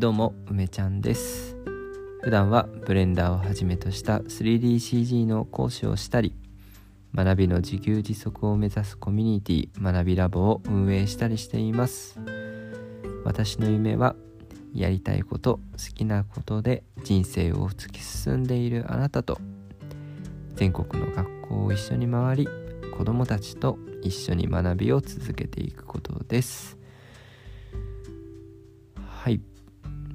どうも梅ちゃんです。普段はブレンダーをはじめとした 3DCG の講師をしたり学びの自給自足を目指すコミュニティ学びラボを運営したりしています。私の夢はやりたいこと好きなことで人生を突き進んでいるあなたと全国の学校を一緒に回り子どもたちと一緒に学びを続けていくことです。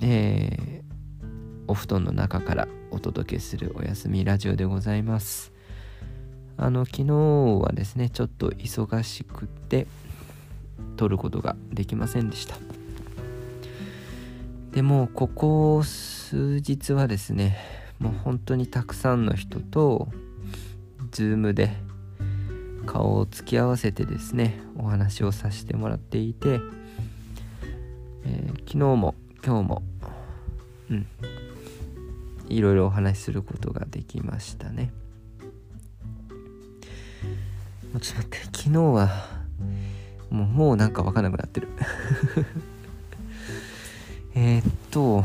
えー、お布団の中からお届けするお休みラジオでございます。あの昨日はですねちょっと忙しくて撮ることができませんでした。でもここ数日はですねもう本当にたくさんの人と Zoom で顔を突き合わせてですねお話をさせてもらっていて、えー、昨日も今日もうん。いろいろお話しすることができましたね。もうちょっと待って。昨日はもうもうなんか分かんなくなってる。えっと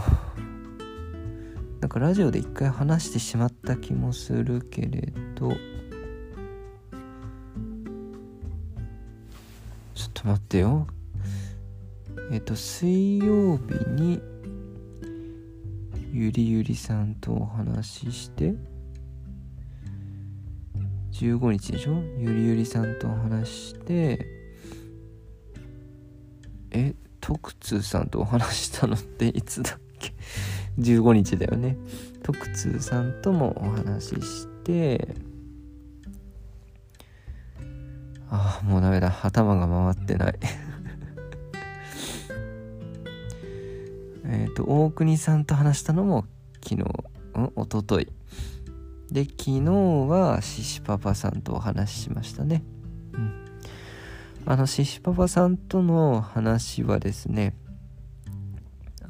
なんかラジオで一回話してしまった気もするけれどちょっと待ってよ。えっと水曜日にゆりゆりさんとお話しして15日でしょ？ゆりゆりさんとお話ししてえ徳通さんとお話したのっていつだっけ？15日だよね。徳通さんともお話ししてああもうダメだ。頭が回ってない。えっと大国さんと話したのも昨日うん一昨日で昨日はシシパパさんとお話ししましたね。うん。あのシシパパさんとの話はですね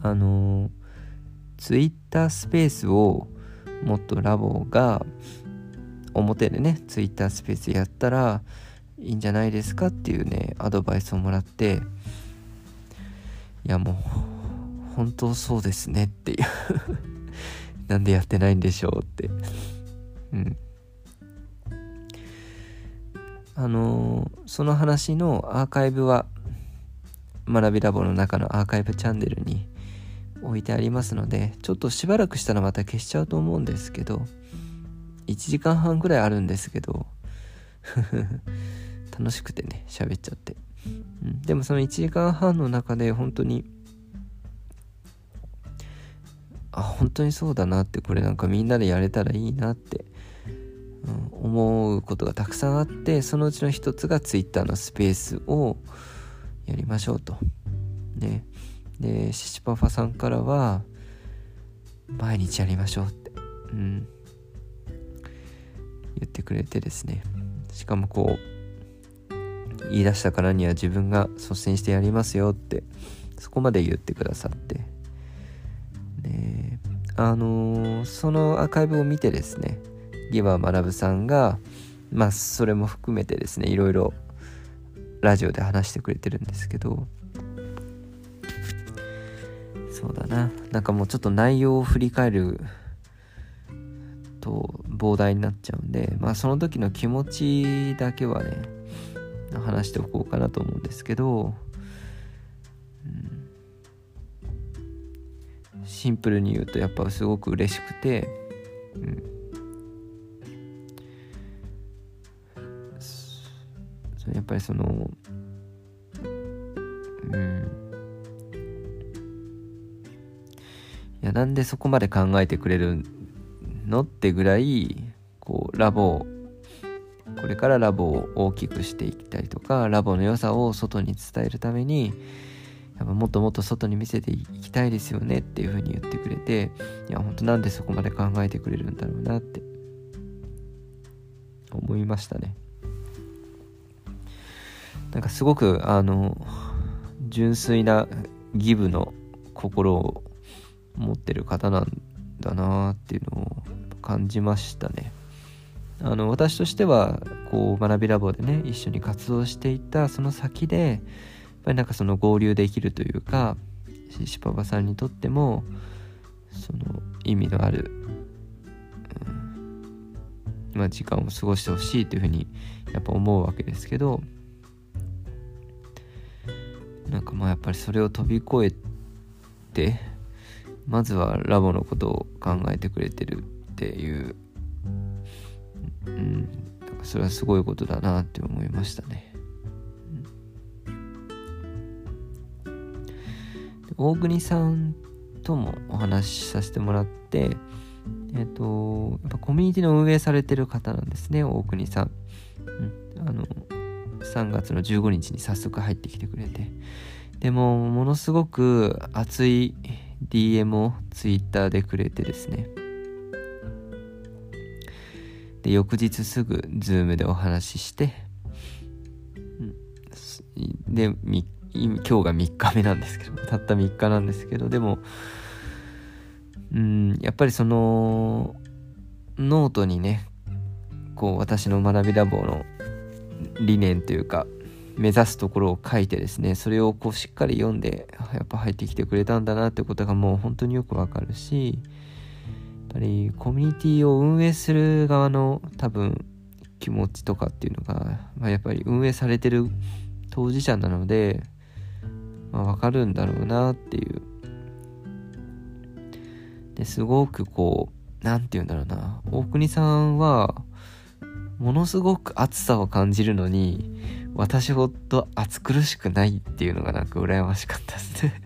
あのツイッタースペースをもっとラボが表でねツイッタースペースやったらいいんじゃないですかっていうねアドバイスをもらっていやもう本当そうですねっていう。なんでやってないんでしょうって。うん。あの、その話のアーカイブは学びラボの中のアーカイブチャンネルに置いてありますのでちょっとしばらくしたらまた消しちゃうと思うんですけど1時間半ぐらいあるんですけど 楽しくてね喋っちゃって、うん、でもその1時間半の中で本当にあ本当にそうだなってこれなんかみんなでやれたらいいなって、うん、思うことがたくさんあってそのうちの一つが Twitter のスペースをやりましょうと。ね、でシシパパさんからは毎日やりましょうって、うん、言ってくれてですね。しかもこう言い出したからには自分が率先してやりますよってそこまで言ってくださって。であのー、そのアーカイブを見てですねギバー学さんがまあそれも含めてですねいろいろラジオで話してくれてるんですけどそうだな。なんかもうちょっと内容を振り返ると膨大になっちゃうんでまあその時の気持ちだけはね話しておこうかなと思うんですけど、シンプルに言うとやっぱすごく嬉しくて、うん、やっぱりそのうん。いやなんでそこまで考えてくれるのってぐらいこうラボをこれからラボを大きくしていきたいとかラボの良さを外に伝えるためにっぱもっともっと外に見せていきたいですよねっていうふうに言ってくれていや本当なんでそこまで考えてくれるんだろうなって思いましたねなんかすごくあの純粋なギブの心を持ってる方なんだなっていうのを感じましたね。あの私としてはこう学びラボでね一緒に活動していたその先でぱりなんかその合流できるというかシシパパさんにとってもその意味のある、うんまあ、時間を過ごしてほしいというふうにやっぱ思うわけですけどなんかまあやっぱりそれを飛び越えてまずはラボのことを考えてくれてるっていううんそれはすごいことだなって思いましたね。大国さんともお話しさせてもらってえっ、とやっぱコミュニティの運営されてる方なんですね大国さん、うん、あの3月の15日に早速入ってきてくれて。でもものすごく熱い DM を Twitter でくれてですね。で翌日すぐ Zoom でお話しして、うん、で今日が3日目なんですけど たった3日なんですけどでもうんやっぱりそのノートにねこう私の学びラボの理念というか目指すところを書いてですねそれをこうしっかり読んでやっぱ入ってきてくれたんだなってことがもう本当によくわかるしやっぱりコミュニティを運営する側の多分気持ちとかっていうのが、まあ、やっぱり運営されてる当事者なので、まあ、分かるんだろうなっていう。ですごくこう何て言うんだろうな。大国さんはものすごく暑さを感じるのに私ほど暑苦しくないっていうのがなんか羨ましかったですね。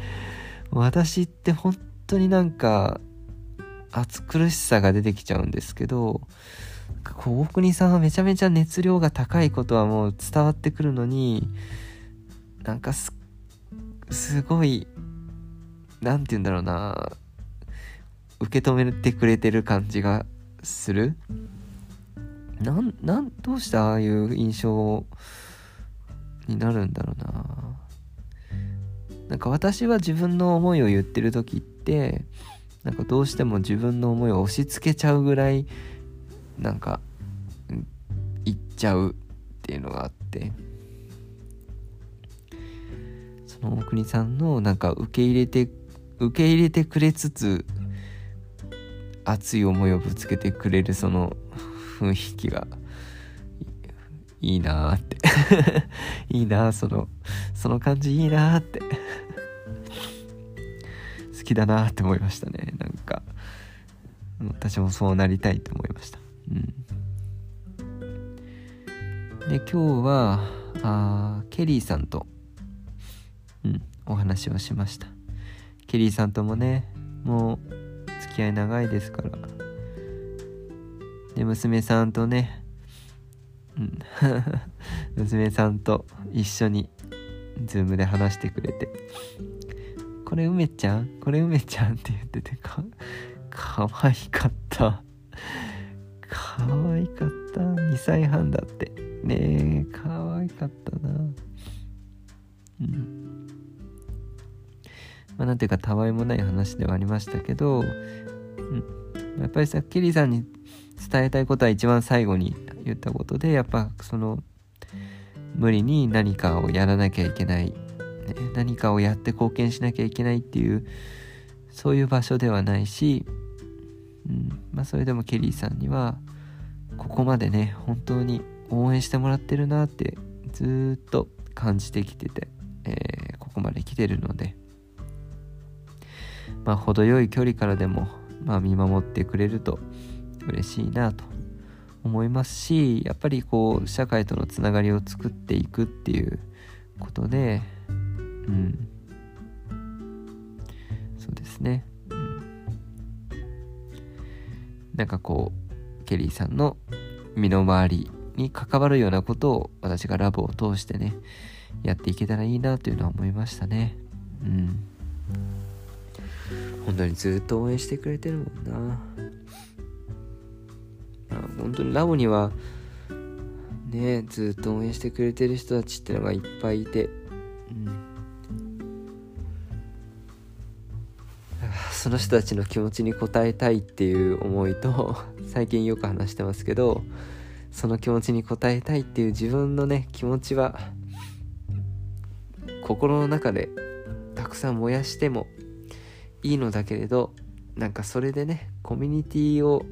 私って本当になんか暑苦しさが出てきちゃうんですけど大国さんはめちゃめちゃ熱量が高いことはもう伝わってくるのになんかすっすごい何て言うんだろうな。受け止めてくれてる感じがする？なんなんどうしてああいう印象になるんだろうな。なんか私は自分の思いを言ってる時ってなんかどうしても自分の思いを押し付けちゃうぐらいなんか言っちゃうっていうのがあって。の国さんのなんか受け入れて受け入れてくれつつ熱い思いをぶつけてくれるその雰囲気が いいなーって。いいなそのその感じいいなって。好きだなって思いましたね。なんか私もそうなりたいと思いました。うん。で今日はあケリーさんとうん。お話をしました。ケリーさんともねもう付き合い長いですから。で娘さんとねうん。娘さんと一緒にズームで話してくれて「これ梅ちゃん？これ梅ちゃん」って言っててかかわいかった。かわいかった。2歳半だって。ねえかわいかったな。うん。まあなんていうかたわいもない話ではありましたけど、うん、やっぱりさケリーさんに伝えたいことは一番最後に言ったことでやっぱその無理に何かをやらなきゃいけない、ね、何かをやって貢献しなきゃいけないっていうそういう場所ではないし、うん。まあ、それでもケリーさんにはここまでね本当に応援してもらってるなってずっと感じてきてて、えー、ここまで来てるのでまあ程よい距離からでも、まあ、見守ってくれると嬉しいなと思いますしやっぱりこう社会とのつながりを作っていくっていうことでうん。そうですね、うん、なんかこうケリーさんの身の回りに関わるようなことを私がラボを通してねやっていけたらいいなというのは思いましたね。うん。本当にずっと応援してくれてるもんな。本当にラボにはねずっと応援してくれてる人たちってのがいっぱいいて、うん、その人たちの気持ちに応えたいっていう思いと 最近よく話してますけどその気持ちに応えたいっていう自分のね気持ちは心の中でたくさん燃やしてもいいのだけれどなんかそれでねコミュニティを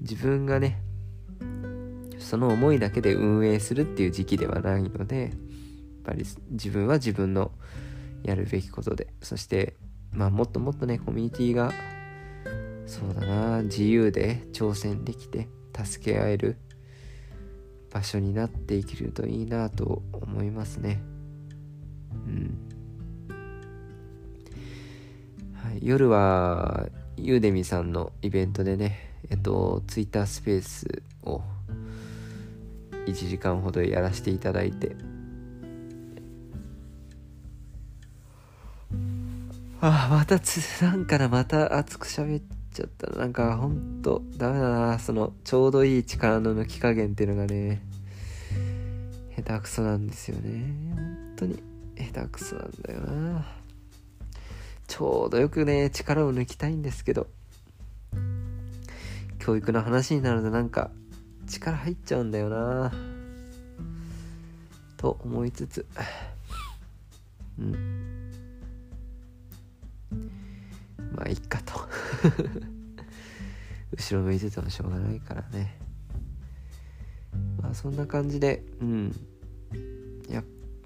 自分がねその思いだけで運営するっていう時期ではないのでやっぱり自分は自分のやるべきことでそしてまあもっともっとねコミュニティがそうだな自由で挑戦できて助け合える場所になっていけるといいなと思いますね。うん。夜はゆうでみさんのイベントでねえっとツイッタースペースを1時間ほどやらせていただいて。あまたつなんかなまた熱く喋っちゃったなんかほんとダメだな。そのちょうどいい力の抜き加減っていうのがね下手くそなんですよね。本当に下手くそなんだよな。ちょうどよくね力を抜きたいんですけど。教育の話になるとなんか力入っちゃうんだよな。と思いつつ。うん。まあいっかと。後ろ向いててもしょうがないからね。まあそんな感じでうん。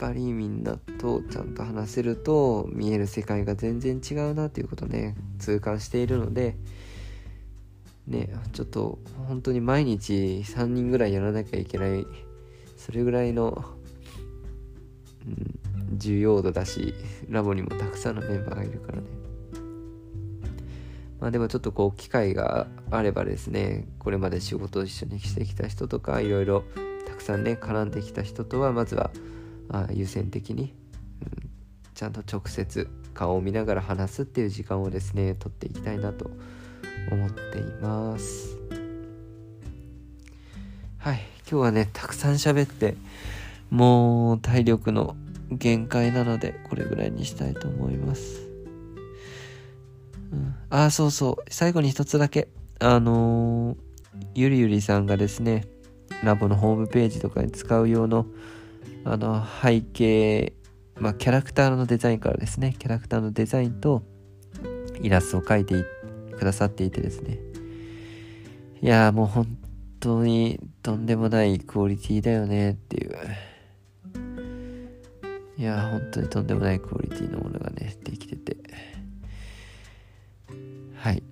やっぱりみんなとちゃんと話せると見える世界が全然違うなっていうことね。痛感しているので。ねちょっと本当に毎日3人ぐらいやらなきゃいけない。それぐらいの、うん、重要度だしラボにもたくさんのメンバーがいるからね。まあでもちょっとこう機会があればですねこれまで仕事を一緒にしてきた人とかいろいろたくさんね絡んできた人とはまずはあ優先的に、うん、ちゃんと直接顔を見ながら話すっていう時間をですね取っていきたいなと思っていますはい今日はねたくさん喋ってもう体力の限界なのでこれぐらいにしたいと思いますうん、ああ、そうそう。最後に一つだけ。あのー、ゆりゆりさんがですね、ラボのホームページとかに使う用の、あの、背景、まあ、キャラクターのデザインからですね、キャラクターのデザインとイラストを描いてくださっていてですね。いやもう本当にとんでもないクオリティだよねっていう。いやー本当にとんでもないクオリティのものがね、できてて。はい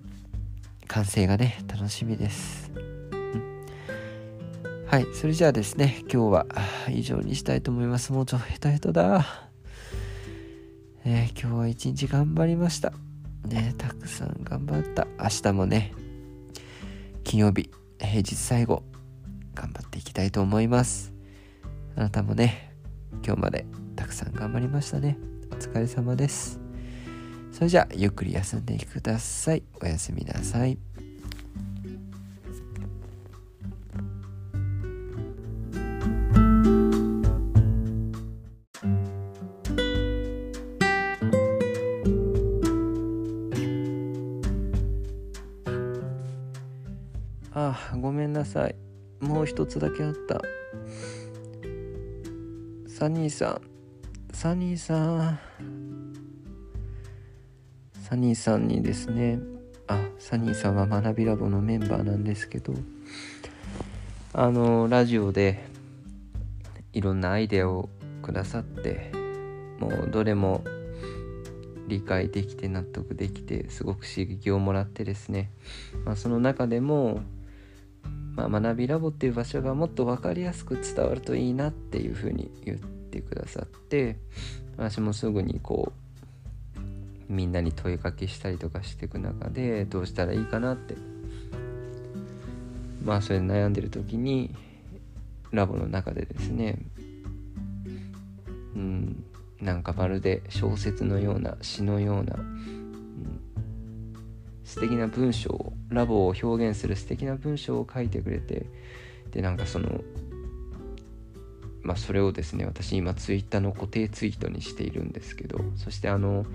完成がね楽しみです、はいそれじゃあですね今日は以上にしたいと思います。もうちょっとヘトヘトだ。えー、今日は一日頑張りました。ねたくさん頑張った。明日もね金曜日平日最後頑張っていきたいと思います。あなたもね今日までたくさん頑張りましたね。お疲れ様です。それじゃあゆっくり休んでください。おやすみなさい。つだけあった。サニーさん。サニーさん。サニーさんにですね。あサニーさんは学びラボのメンバーなんですけど。あのラジオでいろんなアイデアをくださってもうどれも理解できて納得できてすごく刺激をもらってですね、まあ、その中でも、まあ、学びラボっていう場所がもっと分かりやすく伝わるといいなっていうふうに言ってくださって私もすぐにこうみんなに問いかけしたりとかしていく中でどうしたらいいかなってまあそれで悩んでる時にラボの中でですねうんなんかまるで小説のような詩のような、うん、素敵な文章をラボを表現する素敵な文章を書いてくれてでなんかそのまあそれをですね私今ツイッターの固定ツイートにしているんですけどそしてあの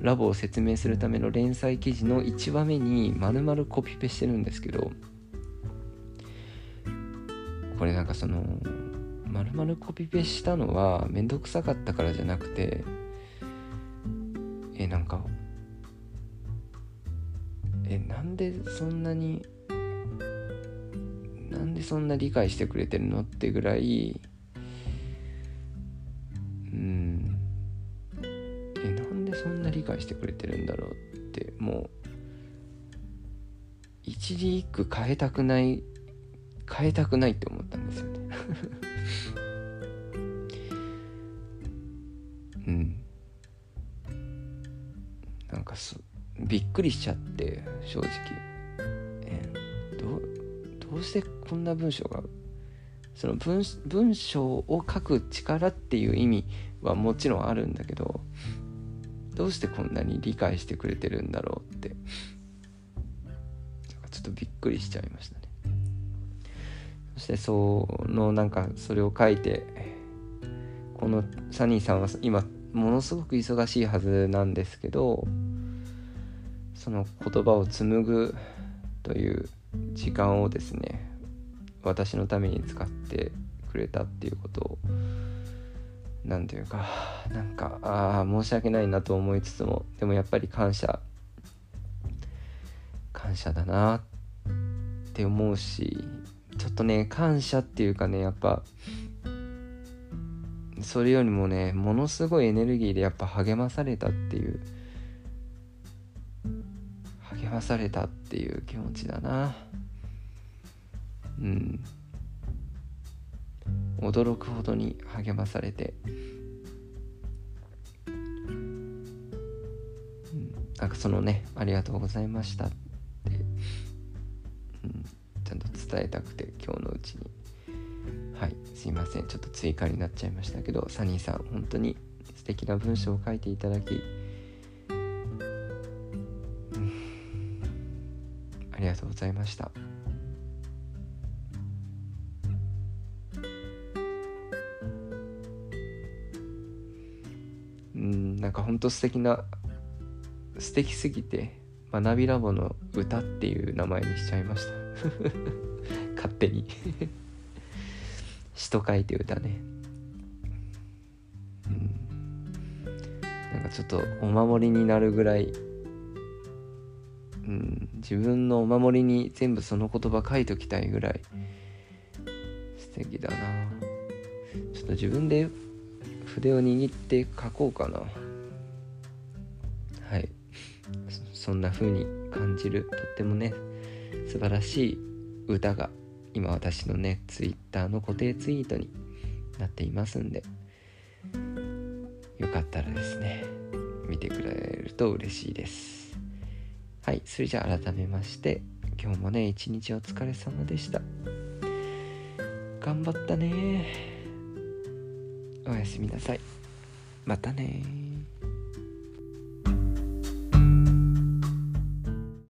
ラボを説明するための連載記事の1話目に丸々コピペしてるんですけどこれなんかその丸々コピペしたのはめんどくさかったからじゃなくてえなんかえなんでそんなになんでそんな理解してくれてるのってぐらいうん。えなんでそんな理解してくれてるんだろうってもう一字一句変えたくない変えたくないって思ったんですよね。うん。なんかすびっくりしちゃって正直。えどどうしてこんな文章がその文文章を書く力っていう意味はもちろんあるんだけどどうしてこんなに理解してくれてるんだろうってちょっとびっくりしちゃいましたね。そしてそのなんかそれを書いてこのサニーさんは今ものすごく忙しいはずなんですけどその言葉を紡ぐという時間をですね私のために使ってくれたっていうことを何ていうかなんかああ申し訳ないなと思いつつもでもやっぱり感謝感謝だなって思うしちょっとね感謝っていうかねやっぱそれよりもねものすごいエネルギーでやっぱ励まされたっていう励まされたっていう気持ちだな。うん。驚くほどに励まされて、うん、なんかそのねありがとうございましたって、うん、ちゃんと伝えたくて今日のうちに。はい。すいません。ちょっと追加になっちゃいましたけどサニーさん本当に素敵な文章を書いていただき、りがとうございました。うんなんかほんと素敵な素敵すぎて学びラボの歌っていう名前にしちゃいました。勝手に。詩と書いて歌ね。うん。なんかちょっとお守りになるぐらいうん自分のお守りに全部その言葉書いときたいぐらい。素敵だな。ちょっと自分で筆を握って書こうかな。はい。そんな風に感じる。とってもね素晴らしい歌が今私のね Twitter の固定ツイートになっていますんで。よかったらですね見てくれると嬉しいです。はいそれじゃあ改めまして今日もね一日お疲れ様でした。頑張ったね。おやすみなさい。またね